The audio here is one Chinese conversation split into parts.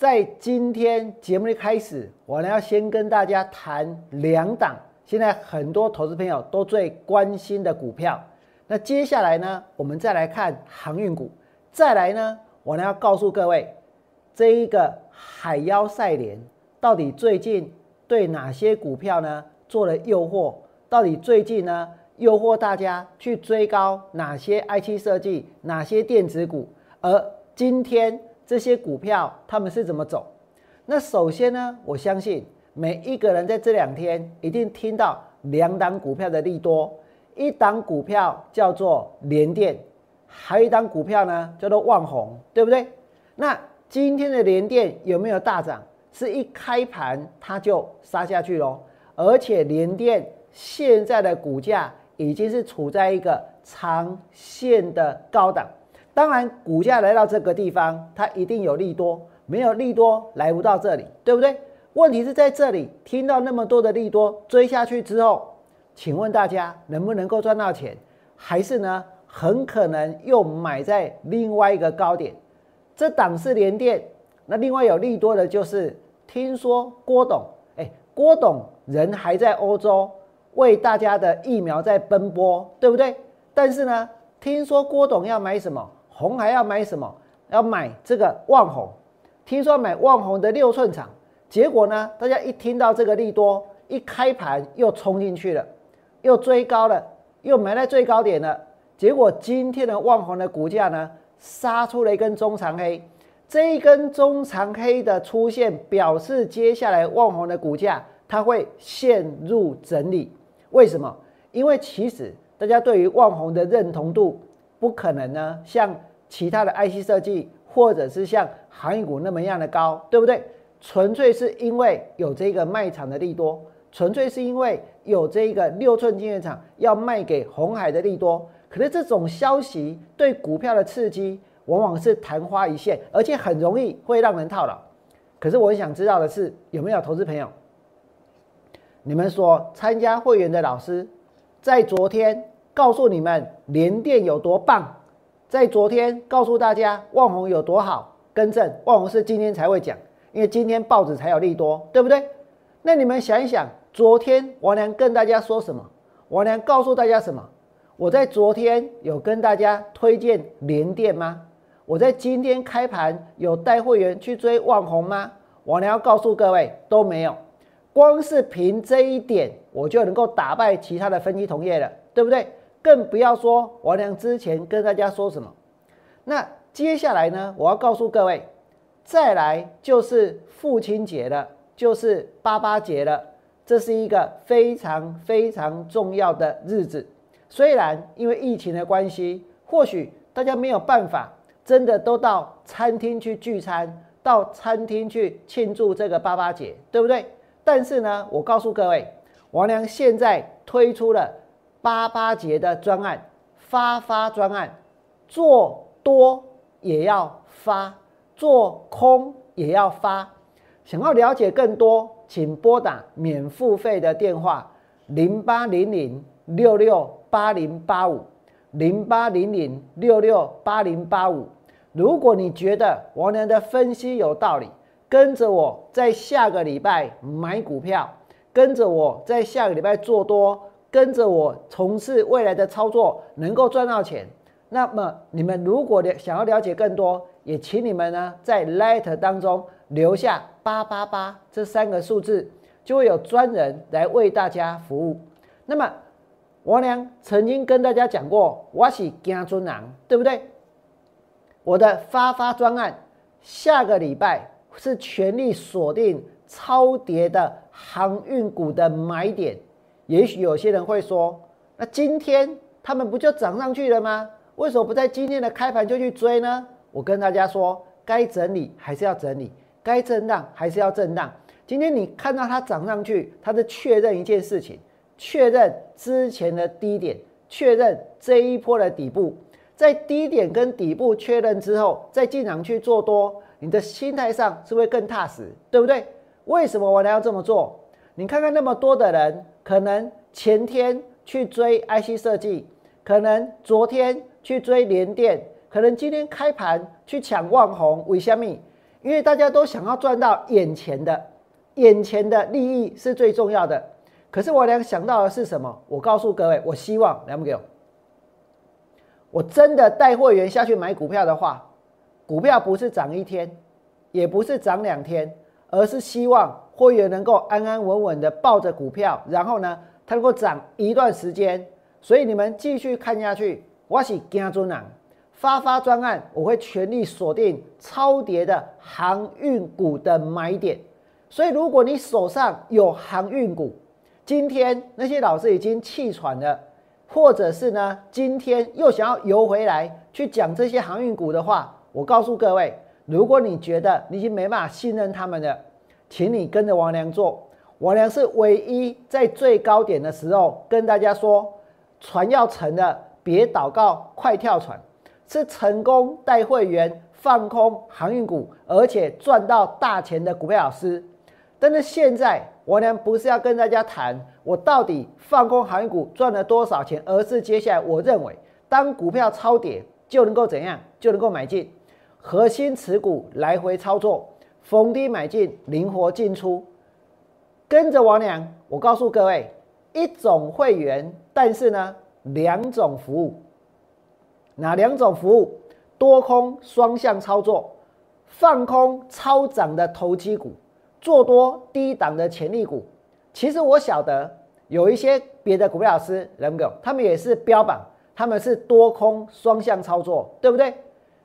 在今天节目的开始，我呢要先跟大家谈两档现在很多投资朋友都最关心的股票。那接下来呢，我们再来看航运股。再来呢，我呢要告诉各位，这一个海妖赛联到底最近对哪些股票呢做了诱惑？到底最近呢诱惑大家去追高哪些 I T 设计、哪些电子股？而今天。这些股票他们是怎么走？那首先呢，我相信每一个人在这两天一定听到两档股票的利多，一档股票叫做联电，还有一档股票呢叫做旺宏，对不对？那今天的联电有没有大涨？是一开盘它就杀下去喽，而且联电现在的股价已经是处在一个长线的高档。当然，股价来到这个地方，它一定有利多，没有利多来不到这里，对不对？问题是在这里听到那么多的利多追下去之后，请问大家能不能够赚到钱？还是呢，很可能又买在另外一个高点？这档是连电，那另外有利多的就是听说郭董，哎，郭董人还在欧洲为大家的疫苗在奔波，对不对？但是呢，听说郭董要买什么？红还要买什么？要买这个旺红，听说买旺红的六寸厂，结果呢，大家一听到这个利多，一开盘又冲进去了，又追高了，又买在最高点了。结果今天的旺红的股价呢，杀出了一根中长黑，这一根中长黑的出现，表示接下来旺红的股价它会陷入整理。为什么？因为其实大家对于旺红的认同度不可能呢，像。其他的 IC 设计，或者是像航运股那么样的高，对不对？纯粹是因为有这个卖场的利多，纯粹是因为有这个六寸晶圆厂要卖给红海的利多。可是这种消息对股票的刺激，往往是昙花一现，而且很容易会让人套牢。可是我想知道的是，有没有投资朋友，你们所参加会员的老师，在昨天告诉你们联电有多棒？在昨天告诉大家旺宏有多好，更正旺宏是今天才会讲，因为今天报纸才有利多，对不对？那你们想一想，昨天王良跟大家说什么？王良告诉大家什么？我在昨天有跟大家推荐联电吗？我在今天开盘有带会员去追旺宏吗？王良要告诉各位都没有，光是凭这一点，我就能够打败其他的分析同业了，对不对？更不要说王良之前跟大家说什么。那接下来呢？我要告诉各位，再来就是父亲节了，就是八八节了。这是一个非常非常重要的日子。虽然因为疫情的关系，或许大家没有办法真的都到餐厅去聚餐，到餐厅去庆祝这个八八节，对不对？但是呢，我告诉各位，王良现在推出了。八八节的专案发发专案，做多也要发，做空也要发。想要了解更多，请拨打免付费的电话零八零零六六八零八五零八零零六六八零八五。如果你觉得王良的分析有道理，跟着我在下个礼拜买股票，跟着我在下个礼拜做多。跟着我从事未来的操作，能够赚到钱。那么你们如果想要了解更多，也请你们呢在 Letter 当中留下八八八这三个数字，就会有专人来为大家服务。那么王良曾经跟大家讲过，我是姜尊郎，对不对？我的发发专案下个礼拜是全力锁定超跌的航运股的买点。也许有些人会说，那今天他们不就涨上去了吗？为什么不在今天的开盘就去追呢？我跟大家说，该整理还是要整理，该震荡还是要震荡。今天你看到它涨上去，它是确认一件事情，确认之前的低点，确认这一波的底部，在低点跟底部确认之后，再进场去做多，你的心态上是会更踏实，对不对？为什么我要这么做？你看看那么多的人，可能前天去追 IC 设计，可能昨天去追联电，可能今天开盘去抢万红、为虾米？因为大家都想要赚到眼前的。眼前的利益是最重要的，可是我俩想到的是什么？我告诉各位，我希望两不给我，我真的带会员下去买股票的话，股票不是涨一天，也不是涨两天，而是希望会员能够安安稳稳的抱着股票，然后呢，它能够涨一段时间。所以你们继续看下去，我是金尊啊，发发专案，我会全力锁定超跌的航运股的买点。所以，如果你手上有航运股，今天那些老师已经气喘了，或者是呢，今天又想要游回来去讲这些航运股的话，我告诉各位，如果你觉得你已经没办法信任他们了，请你跟着王良做。王良是唯一在最高点的时候跟大家说，船要沉了，别祷告，快跳船，是成功带会员放空航运股，而且赚到大钱的股票老师。但是现在，我呢不是要跟大家谈我到底放空航运股赚了多少钱，而是接下来我认为，当股票超跌就能够怎样，就能够买进，核心持股来回操作，逢低买进，灵活进出，跟着王良，我告诉各位，一种会员，但是呢两种服务，哪两种服务？多空双向操作，放空超涨的投机股。做多低档的潜力股，其实我晓得有一些别的股票老师，能够他们也是标榜他们是多空双向操作，对不对？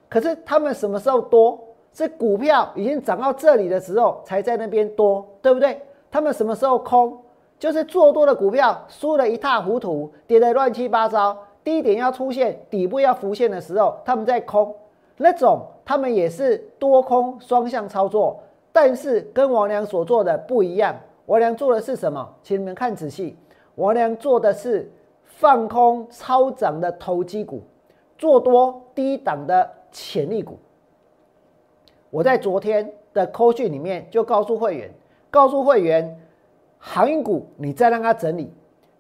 可是他们什么时候多？是股票已经涨到这里的时候才在那边多，对不对？他们什么时候空？就是做多的股票输了一塌糊涂，跌得乱七八糟，低点要出现，底部要浮现的时候，他们在空，那种他们也是多空双向操作。但是跟王良所做的不一样，王良做的是什么？请你们看仔细，王良做的是放空超涨的投机股，做多低档的潜力股。我在昨天的扣讯里面就告诉会员，告诉会员，航运股你再让它整理，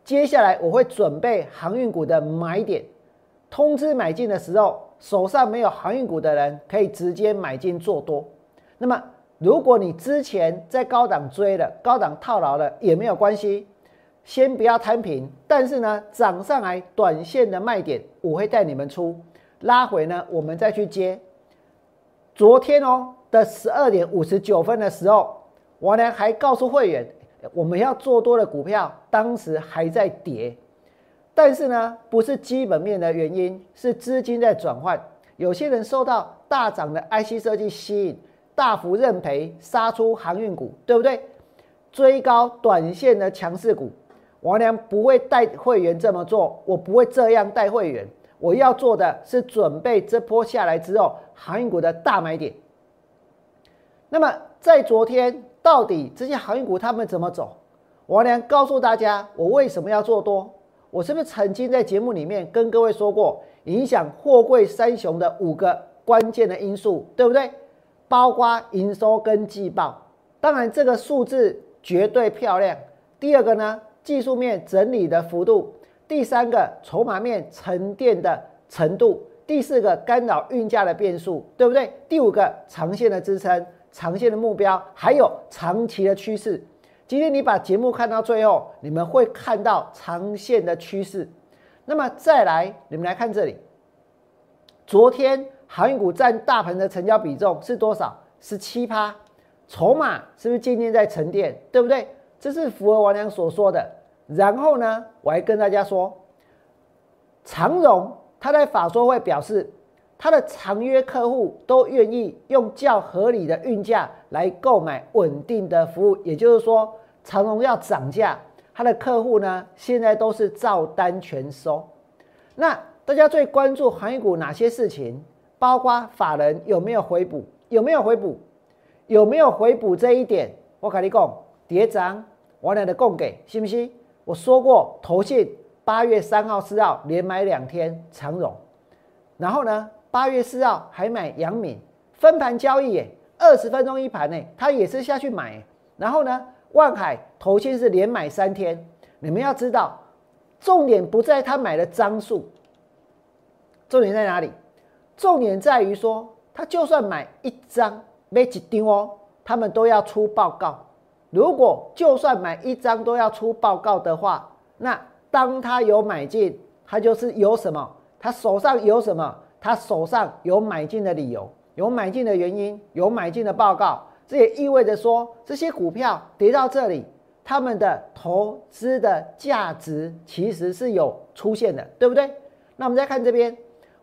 接下来我会准备航运股的买点，通知买进的时候，手上没有航运股的人可以直接买进做多。那么。如果你之前在高档追了、高档套牢了也没有关系，先不要摊平。但是呢，涨上来短线的卖点，我会带你们出，拉回呢，我们再去接。昨天哦的十二点五十九分的时候，我呢还告诉会员，我们要做多的股票，当时还在跌，但是呢，不是基本面的原因，是资金在转换，有些人受到大涨的 IC 设计吸引。大幅认赔，杀出航运股，对不对？追高短线的强势股，王良不会带会员这么做，我不会这样带会员。我要做的是准备这波下来之后，航运股的大买点。那么在昨天，到底这些航运股他们怎么走？王良告诉大家，我为什么要做多？我是不是曾经在节目里面跟各位说过，影响货柜三雄的五个关键的因素，对不对？包括营收跟季报，当然这个数字绝对漂亮。第二个呢，技术面整理的幅度；第三个，筹码面沉淀的程度；第四个，干扰运价的变数，对不对？第五个，长线的支撑、长线的目标，还有长期的趋势。今天你把节目看到最后，你们会看到长线的趋势。那么再来，你们来看这里，昨天。航运股占大盘的成交比重是多少？十七趴，筹码是不是渐渐在沉淀？对不对？这是符合王良所说的。然后呢，我还跟大家说，长荣他在法说会表示，他的长约客户都愿意用较合理的运价来购买稳定的服务。也就是说，长荣要涨价，他的客户呢现在都是照单全收。那大家最关注航运股哪些事情？包括法人有没有回补？有没有回补？有没有回补这一点？我跟你讲，跌涨，我俩的供给，信不信？我说过，投信八月三号、四号连买两天长荣，然后呢，八月四号还买杨敏，分盘交易，耶，二十分钟一盘呢，他也是下去买，然后呢，万海投信是连买三天，你们要知道，重点不在他买的张数，重点在哪里？重点在于说，他就算买一张，没几张哦，他们都要出报告。如果就算买一张都要出报告的话，那当他有买进，他就是有什么？他手上有什么？他手上有买进的理由，有买进的原因，有买进的报告。这也意味着说，这些股票跌到这里，他们的投资的价值其实是有出现的，对不对？那我们再看这边，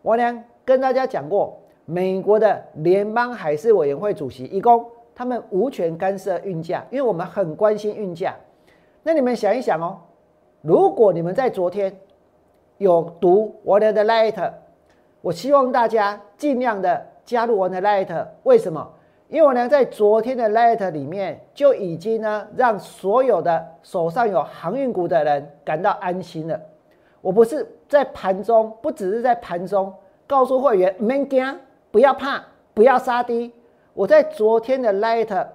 我呢？跟大家讲过，美国的联邦海事委员会主席一公，他们无权干涉运价，因为我们很关心运价。那你们想一想哦，如果你们在昨天有读我的 Light，我希望大家尽量的加入我的 Light。为什么？因为我呢在昨天的 Light 里面就已经呢让所有的手上有航运股的人感到安心了。我不是在盘中，不只是在盘中。告诉会员没惊，不要怕，不要杀低。我在昨天的 Light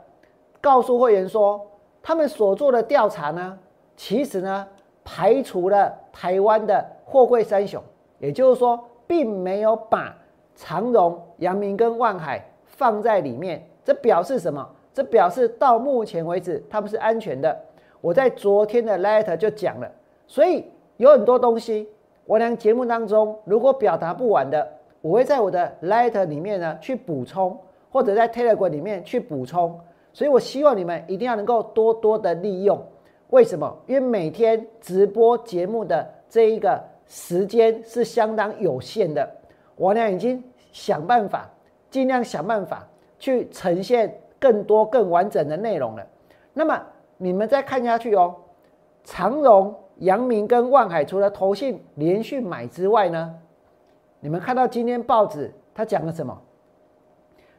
告诉会员说，他们所做的调查呢，其实呢排除了台湾的货柜三雄，也就是说，并没有把长荣、阳明跟万海放在里面。这表示什么？这表示到目前为止他们是安全的。我在昨天的 letter 就讲了，所以有很多东西。我俩节目当中，如果表达不完的，我会在我的 Letter 里面呢去补充，或者在 Telegram 里面去补充。所以我希望你们一定要能够多多的利用。为什么？因为每天直播节目的这一个时间是相当有限的。我俩已经想办法，尽量想办法去呈现更多更完整的内容了。那么你们再看下去哦，长荣。阳明跟万海除了投信连续买之外呢，你们看到今天报纸他讲了什么？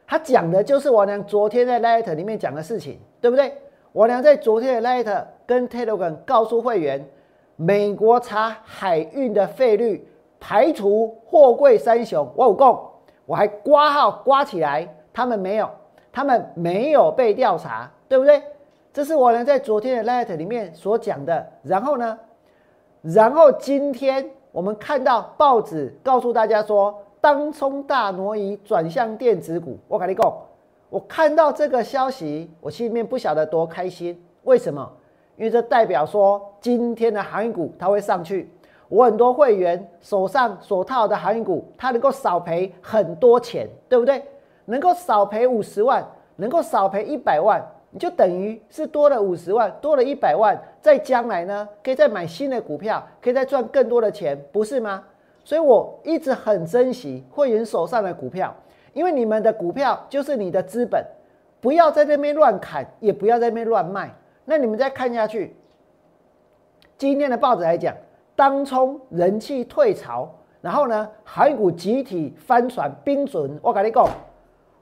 他讲的就是我娘昨天在 Light 里面讲的事情，对不对？我娘在昨天的 Light 跟 Telegram 告诉会员，美国查海运的费率，排除货柜三雄，我有供，我还挂号挂起来，他们没有，他们没有被调查，对不对？这是我娘在昨天的 Light 里面所讲的，然后呢？然后今天我们看到报纸告诉大家说，当冲大挪移转向电子股。我跟你讲，我看到这个消息，我心里面不晓得多开心。为什么？因为这代表说今天的航运股它会上去。我很多会员手上所套的航运股，它能够少赔很多钱，对不对？能够少赔五十万，能够少赔一百万。你就等于是多了五十万，多了一百万，在将来呢，可以再买新的股票，可以再赚更多的钱，不是吗？所以我一直很珍惜会员手上的股票，因为你们的股票就是你的资本，不要在那边乱砍，也不要在那边乱卖。那你们再看下去，今天的报纸来讲，当冲人气退潮，然后呢，海股集体翻船，冰准。我跟你讲，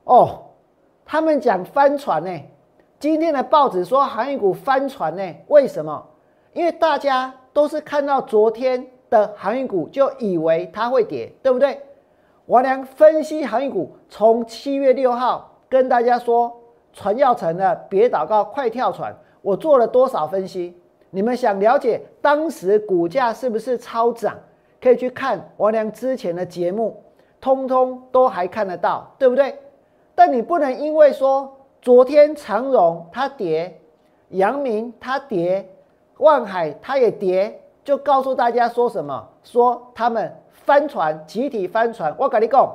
哦，他们讲翻船呢。今天的报纸说航运股翻船呢？为什么？因为大家都是看到昨天的航运股就以为它会跌，对不对？王良分析航运股，从七月六号跟大家说船要沉了，别祷告，快跳船。我做了多少分析？你们想了解当时股价是不是超涨？可以去看王良之前的节目，通通都还看得到，对不对？但你不能因为说。昨天长荣它跌，阳明它跌，万海它也跌，就告诉大家说什么？说他们翻船，集体翻船。我跟你讲，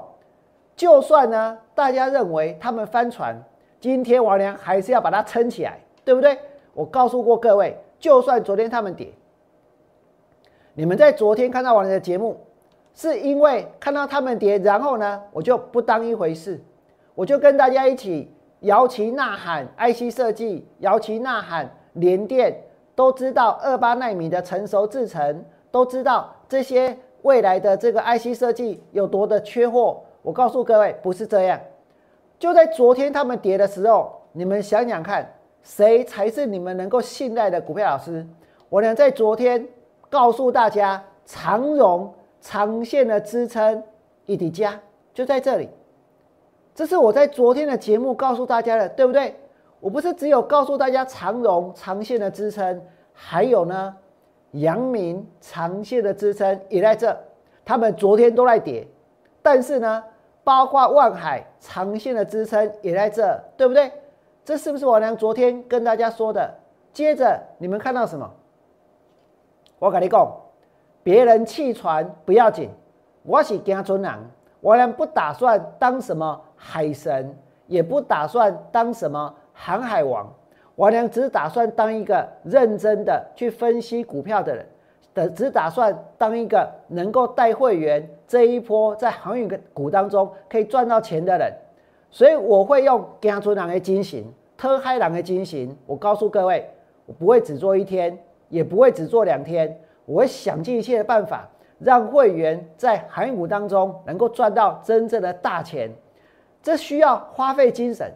就算呢，大家认为他们翻船，今天王良还是要把它撑起来，对不对？我告诉过各位，就算昨天他们跌，你们在昨天看到王良的节目，是因为看到他们跌，然后呢，我就不当一回事，我就跟大家一起。摇旗呐喊，IC 设计，摇旗呐喊，联电都知道二八纳米的成熟制程，都知道这些未来的这个 IC 设计有多的缺货。我告诉各位，不是这样。就在昨天他们跌的时候，你们想想看，谁才是你们能够信赖的股票老师？我呢在昨天告诉大家，长荣长线的支撑一底加就在这里。这是我在昨天的节目告诉大家的，对不对？我不是只有告诉大家长荣长线的支撑，还有呢，阳明长线的支撑也在这。他们昨天都在跌，但是呢，包括万海长线的支撑也在这，对不对？这是不是我娘昨天跟大家说的？接着你们看到什么？我跟你讲，别人弃船不要紧，我是惊船人。我娘不打算当什么海神，也不打算当什么航海王。我娘只打算当一个认真的去分析股票的人。的只打算当一个能够带会员这一波在航运股当中可以赚到钱的人，所以我会用姜春郎的精神、特嗨郎的精神。我告诉各位，我不会只做一天，也不会只做两天，我会想尽一切的办法，让会员在航运股当中能够赚到真正的大钱。这需要花费精神，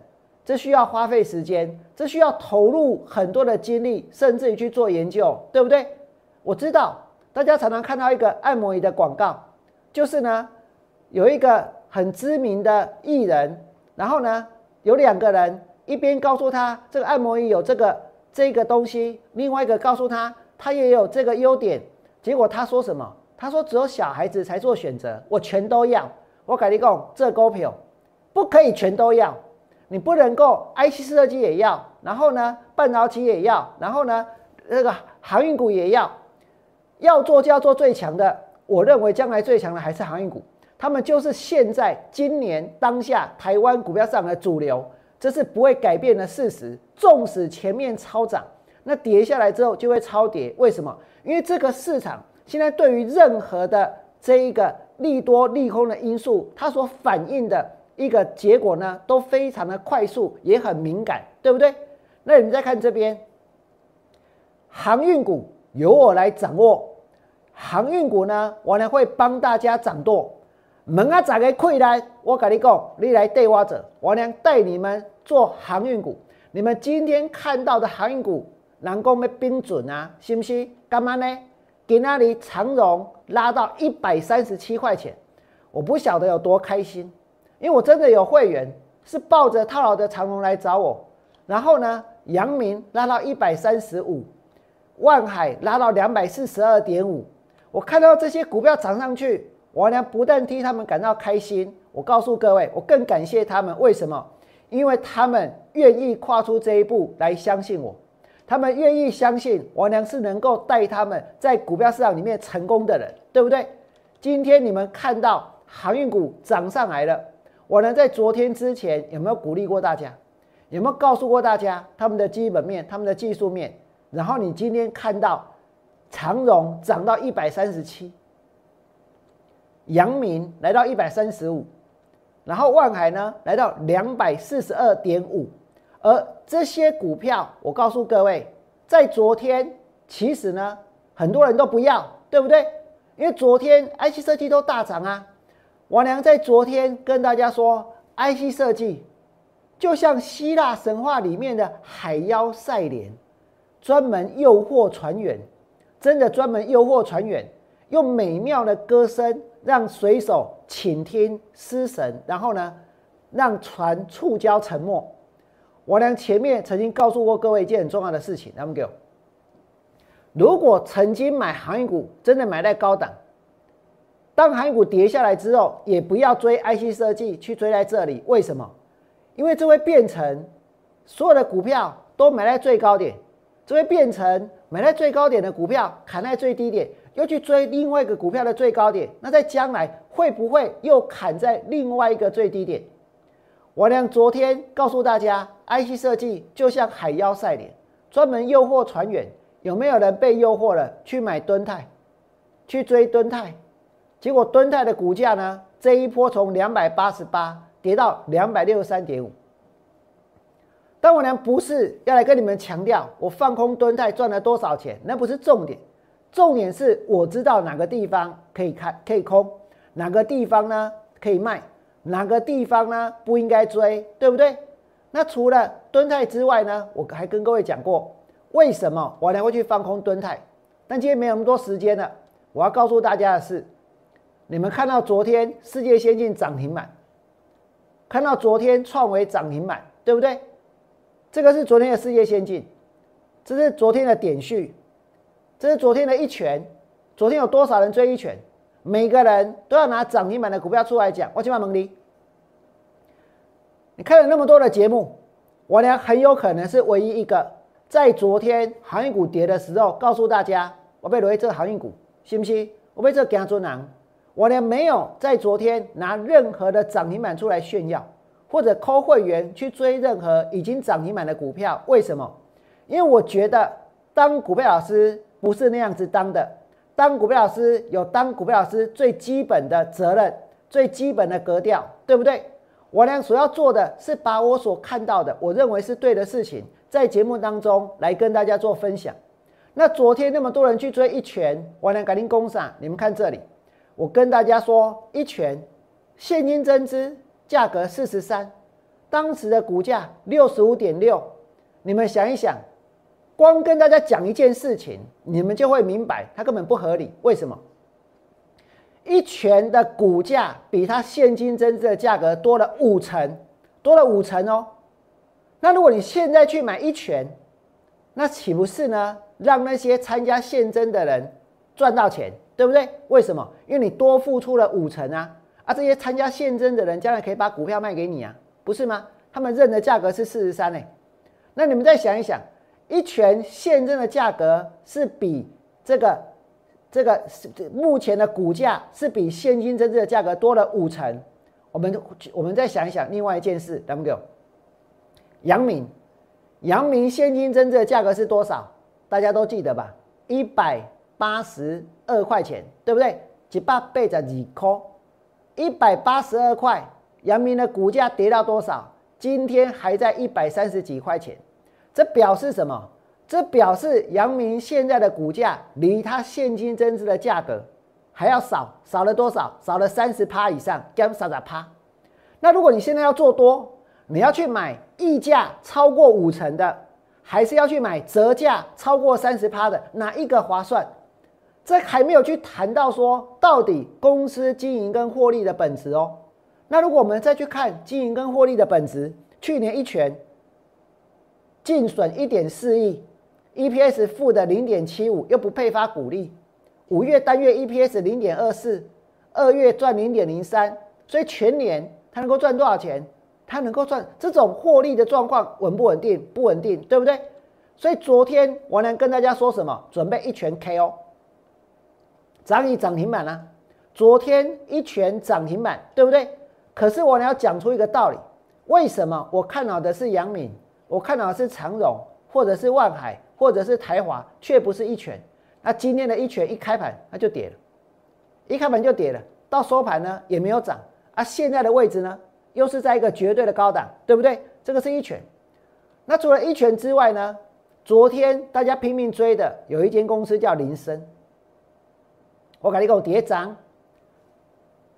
这需要花费时间，这需要投入很多的精力，甚至于去做研究，对不对？我知道大家常常看到一个按摩椅的广告，就是呢有一个很知名的艺人，然后呢有两个人一边告诉他这个按摩椅有这个这个东西，另外一个告诉他他也有这个优点，结果他说什么？他说只有小孩子才做选择，我全都要。我跟你讲，这股票不可以全都要，你不能够 IC 设计也要，然后呢半导体也要，然后呢那个航运股也要。要做就要做最强的，我认为将来最强的还是航运股，他们就是现在今年当下台湾股票市场的主流，这是不会改变的事实。纵使前面超涨，那跌下来之后就会超跌，为什么？因为这个市场现在对于任何的这一个利多利空的因素，它所反映的一个结果呢，都非常的快速，也很敏感，对不对？那你们再看这边，航运股。由我来掌握航运股呢，我呢会帮大家掌舵。门啊，咋个开来？我跟你讲，你来对我者，我呢带你们做航运股。你们今天看到的航运股，能够没冰准啊？是不是？干嘛呢？给那里长荣拉到一百三十七块钱，我不晓得有多开心，因为我真的有会员是抱着套牢的长荣来找我，然后呢，阳明拉到一百三十五。万海拉到两百四十二点五，我看到这些股票涨上去，我呢不但替他们感到开心，我告诉各位，我更感谢他们。为什么？因为他们愿意跨出这一步来相信我，他们愿意相信我娘是能够带他们在股票市场里面成功的人，对不对？今天你们看到航运股涨上来了，我呢在昨天之前有没有鼓励过大家？有没有告诉过大家他们的基本面、他们的技术面？然后你今天看到长荣涨到一百三十七，阳明来到一百三十五，然后万海呢来到两百四十二点五，而这些股票，我告诉各位，在昨天其实呢很多人都不要，对不对？因为昨天 IC 设计都大涨啊。王良在昨天跟大家说，IC 设计就像希腊神话里面的海妖赛莲。专门诱惑船员，真的专门诱惑船员，用美妙的歌声让水手倾听失神，然后呢，让船触礁沉没。我呢前面曾经告诉过各位一件很重要的事情，他们给我，如果曾经买航运股，真的买在高档，当航运股跌下来之后，也不要追 IC 设计去追在这里，为什么？因为这会变成所有的股票都买在最高点。这会变成买在最高点的股票，砍在最低点，又去追另外一个股票的最高点。那在将来会不会又砍在另外一个最低点？我俩昨天告诉大家，IC 设计就像海妖赛脸，专门诱惑船员。有没有人被诱惑了去买敦泰，去追敦泰？结果敦泰的股价呢，这一波从两百八十八跌到两百六十三点五。但我呢不是要来跟你们强调我放空蹲泰赚了多少钱，那不是重点，重点是我知道哪个地方可以看可以空，哪个地方呢可以卖，哪个地方呢不应该追，对不对？那除了敦泰之外呢，我还跟各位讲过，为什么我俩会去放空敦泰？但今天没有那么多时间了，我要告诉大家的是，你们看到昨天世界先进涨停板，看到昨天创维涨停板，对不对？这个是昨天的世界先进，这是昨天的点序，这是昨天的一拳。昨天有多少人追一拳？每个人都要拿涨停板的股票出来讲。我今晚蒙你，你看了那么多的节目，我俩很有可能是唯一一个在昨天航运股跌的时候，告诉大家我被留这个航运股，信不信？我被这个姜做囊，我俩没有在昨天拿任何的涨停板出来炫耀，或者扣会员去追任何已经涨停板的股票。为什么？因为我觉得当股票老师不是那样子当的。当股票老师有当股票老师最基本的责任，最基本的格调，对不对？我俩所要做的是把我所看到的，我认为是对的事情，在节目当中来跟大家做分享。那昨天那么多人去追一拳，我俩赶紧攻上。你们看这里，我跟大家说，一拳现金增资价格四十三，当时的股价六十五点六，你们想一想。光跟大家讲一件事情，你们就会明白它根本不合理。为什么？一拳的股价比它现金增资的价格多了五成，多了五成哦。那如果你现在去买一拳，那岂不是呢？让那些参加现增的人赚到钱，对不对？为什么？因为你多付出了五成啊！啊，这些参加现增的人将来可以把股票卖给你啊，不是吗？他们认的价格是四十三呢。那你们再想一想。一拳现增的价格是比这个这个目前的股价是比现金增值的价格多了五成。我们我们再想一想另外一件事，W，阳明，阳明现金增值的价格是多少？大家都记得吧？一百八十二块钱，对不对？一百八十二块，一百八十二块，阳明的股价跌到多少？今天还在一百三十几块钱。这表示什么？这表示阳明现在的股价离它现金增值的价格还要少，少了多少？少了三十趴以上，减三十趴。那如果你现在要做多，你要去买溢价超过五成的，还是要去买折价超过三十趴的？哪一个划算？这还没有去谈到说到底公司经营跟获利的本质哦。那如果我们再去看经营跟获利的本质，去年一拳。净损一点四亿，EPS 负的零点七五，又不配发股利。五月单月 EPS 零点二四，二月赚零点零三，所以全年它能够赚多少钱？它能够赚这种获利的状况稳不稳定？不稳定，对不对？所以昨天我能跟大家说什么？准备一拳 KO，涨一涨停板啊！昨天一拳涨停板，对不对？可是我要讲出一个道理，为什么我看好的是杨敏？我看好的是长荣，或者是万海，或者是台华，却不是一拳。那今天的一拳一开盘，它就跌了，一开盘就跌了，到收盘呢也没有涨。啊，现在的位置呢，又是在一个绝对的高档，对不对？这个是一拳。那除了一拳之外呢，昨天大家拼命追的有一间公司叫林森。我跟你讲，跌涨。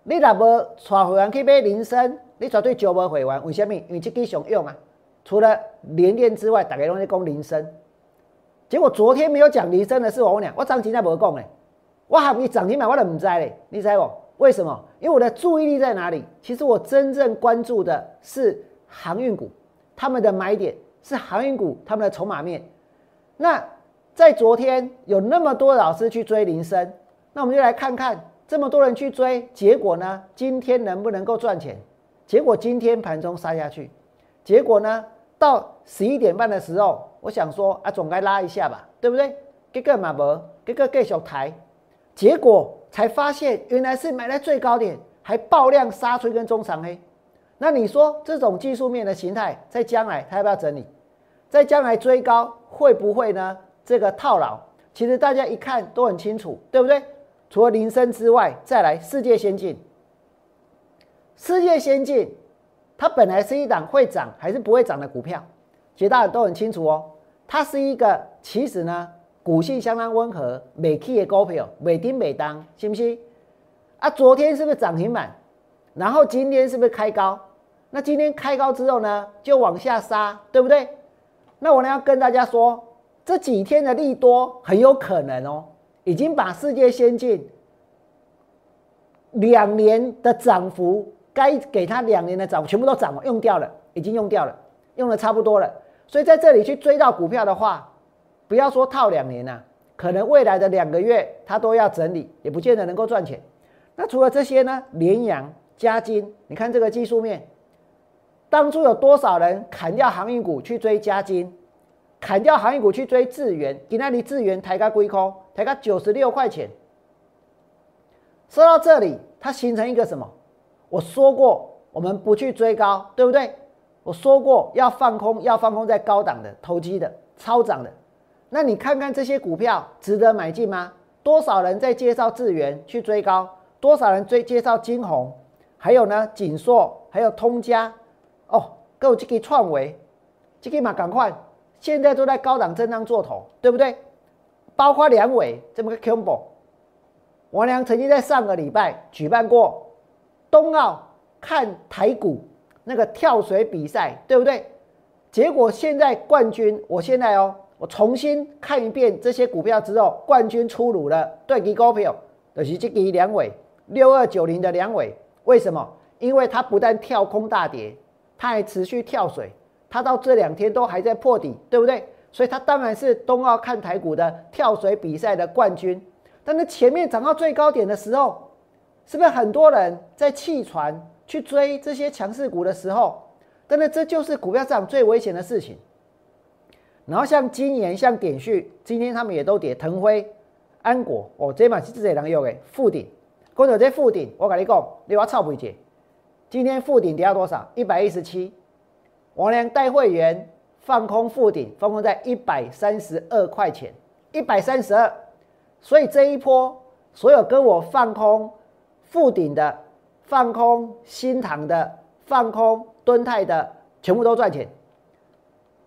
你若无带会员去买林森，你绝对招无会员。为什么？因为这支上用啊。除了连电之外，大家都在讲铃声，结果昨天没有讲铃声的是我俩，我涨停在不讲嘞，我还没涨停板我都唔知嘞，你猜我为什么？因为我的注意力在哪里？其实我真正关注的是航运股，他们的买点是航运股，他们的筹码面。那在昨天有那么多老师去追铃声，那我们就来看看这么多人去追，结果呢？今天能不能够赚钱？结果今天盘中杀下去，结果呢？到十一点半的时候，我想说啊，总该拉一下吧，对不对？结果嘛无，结果继续抬，结果才发现原来是买在最高点，还爆量杀出一根中长黑。那你说这种技术面的形态，在将来它要不要整理？在将来追高会不会呢？这个套牢，其实大家一看都很清楚，对不对？除了铃声之外，再来世界先进，世界先进。它本来是一档会涨还是不会涨的股票，其实大家都很清楚哦。它是一个其实呢，股性相当温和、每 K 的股票，每丁每当，信不信？啊，昨天是不是涨停板？然后今天是不是开高？那今天开高之后呢，就往下杀，对不对？那我呢要跟大家说，这几天的利多很有可能哦，已经把世界先进两年的涨幅，该给它两年的涨幅全部都涨了，用掉了，已经用掉了，用的差不多了。所以在这里去追到股票的话，不要说套两年呐，可能未来的两个月它都要整理，也不见得能够赚钱。那除了这些呢？联阳、嘉金，你看这个技术面。当初有多少人砍掉航运股去追加金，砍掉航运股去追智元？给那里智元抬高归空，抬高九十六块钱。说到这里，它形成一个什么？我说过，我们不去追高，对不对？我说过要放空，要放空在高档的、投机的、超涨的。那你看看这些股票值得买进吗？多少人在介绍智元去追高？多少人追介绍金红？还有呢，锦硕，还有通家。哦，各位这个创维，这个嘛赶快，现在都在高档震荡做头，对不对？包括梁伟这么个 combo，王良曾经在上个礼拜举办过冬奥看台股那个跳水比赛，对不对？结果现在冠军，我现在哦，我重新看一遍这些股票之后，冠军出炉了，对，给股票，就是这个梁伟六二九零的梁伟，为什么？因为他不但跳空大跌。他还持续跳水，他到这两天都还在破底，对不对？所以它当然是冬奥看台股的跳水比赛的冠军。但是前面涨到最高点的时候，是不是很多人在弃船去追这些强势股的时候？但是这就是股票市场最危险的事情。然后像今年像点序，今天他们也都跌，腾辉、安国哦，这嘛是这些人有诶，附顶，讲到这附顶，我跟你讲，你要抄不解。今天附顶跌到多少？一百一十七。我连带会员放空附顶，放空在一百三十二块钱，一百三十二。所以这一波，所有跟我放空附顶的、放空新塘的、放空敦泰的，全部都赚钱。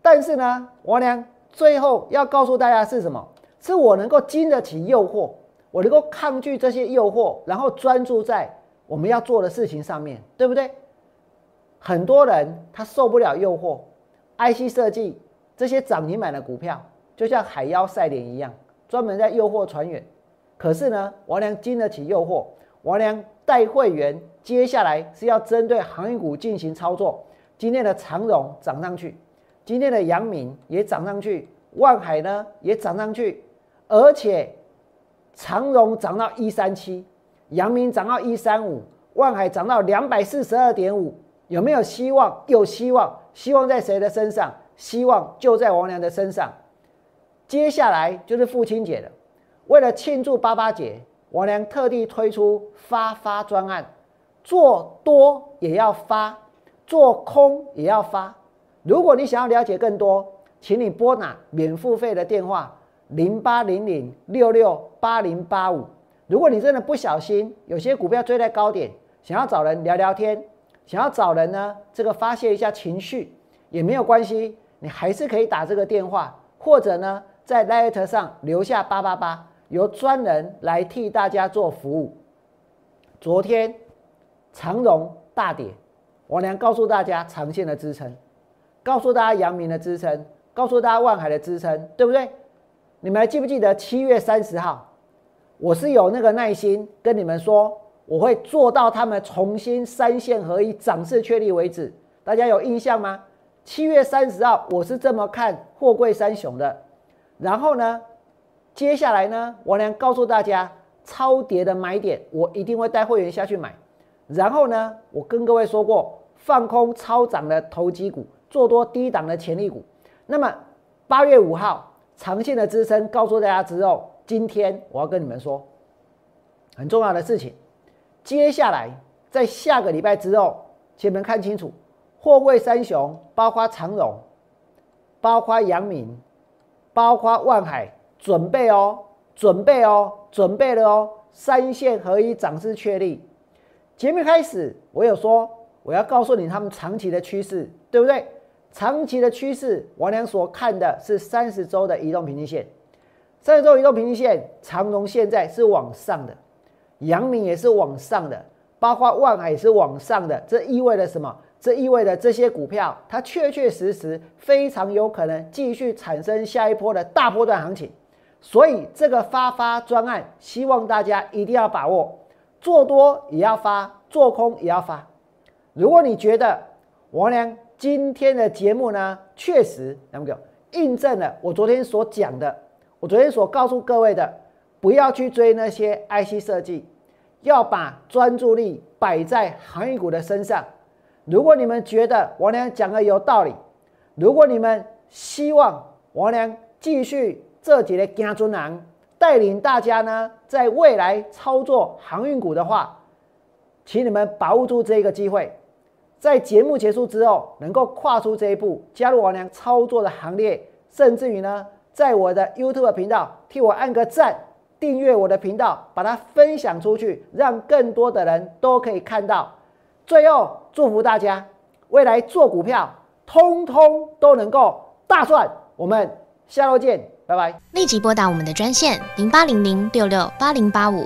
但是呢，王良最后要告诉大家是什么？是我能够经得起诱惑，我能够抗拒这些诱惑，然后专注在。我们要做的事情上面对不对？很多人他受不了诱惑，IC 设计这些涨停板的股票，就像海妖赛脸一样，专门在诱惑船员。可是呢，王良经得起诱惑，王良带会员，接下来是要针对航运股进行操作。今天的长荣涨上去，今天的阳明也涨上去，万海呢也涨上去，而且长荣涨到一三七。阳明涨到一三五，万海涨到两百四十二点五，有没有希望？有希望，希望在谁的身上？希望就在王良的身上。接下来就是父亲节了，为了庆祝八八节，王良特地推出发发专案，做多也要发，做空也要发。如果你想要了解更多，请你拨打免付费的电话零八零零六六八零八五。如果你真的不小心，有些股票追在高点，想要找人聊聊天，想要找人呢，这个发泄一下情绪也没有关系，你还是可以打这个电话，或者呢，在 Light 上留下八八八，由专人来替大家做服务。昨天长荣大跌，我良告诉大家长线的支撑，告诉大家阳明的支撑，告诉大家万海的支撑，对不对？你们还记不记得七月三十号？我是有那个耐心跟你们说，我会做到他们重新三线合一、涨势确立为止。大家有印象吗？七月三十号，我是这么看货柜三雄的。然后呢，接下来呢，我能告诉大家超跌的买点，我一定会带会员下去买。然后呢，我跟各位说过，放空超涨的投机股，做多低档的潜力股。那么八月五号，长线的支撑告诉大家之后。今天我要跟你们说很重要的事情。接下来在下个礼拜之后，请你们看清楚，货柜三雄包括长荣、包括阳明、包括万海，准备哦，准备哦，准备了哦，三线合一，涨势确立。节目开始，我有说我要告诉你他们长期的趋势，对不对？长期的趋势，王良所看的是三十周的移动平均线。三十周移动平均线，长荣现在是往上的，阳明也是往上的，包括万海也是往上的。这意味着什么？这意味着这些股票它确确实实非常有可能继续产生下一波的大波段行情。所以这个发发专案，希望大家一定要把握，做多也要发，做空也要发。如果你觉得王良今天的节目呢，确实那么印证了我昨天所讲的，我昨天所告诉各位的，不要去追那些 IC 设计，要把专注力摆在航运股的身上。如果你们觉得王良讲的有道理，如果你们希望王良继续这几的家尊郎带领大家呢，在未来操作航运股的话，请你们把握住这个机会。在节目结束之后，能够跨出这一步，加入王良操作的行列，甚至于呢，在我的 YouTube 频道替我按个赞，订阅我的频道，把它分享出去，让更多的人都可以看到。最后，祝福大家未来做股票，通通都能够大赚。我们下周见，拜拜。立即拨打我们的专线零八零零六六八零八五。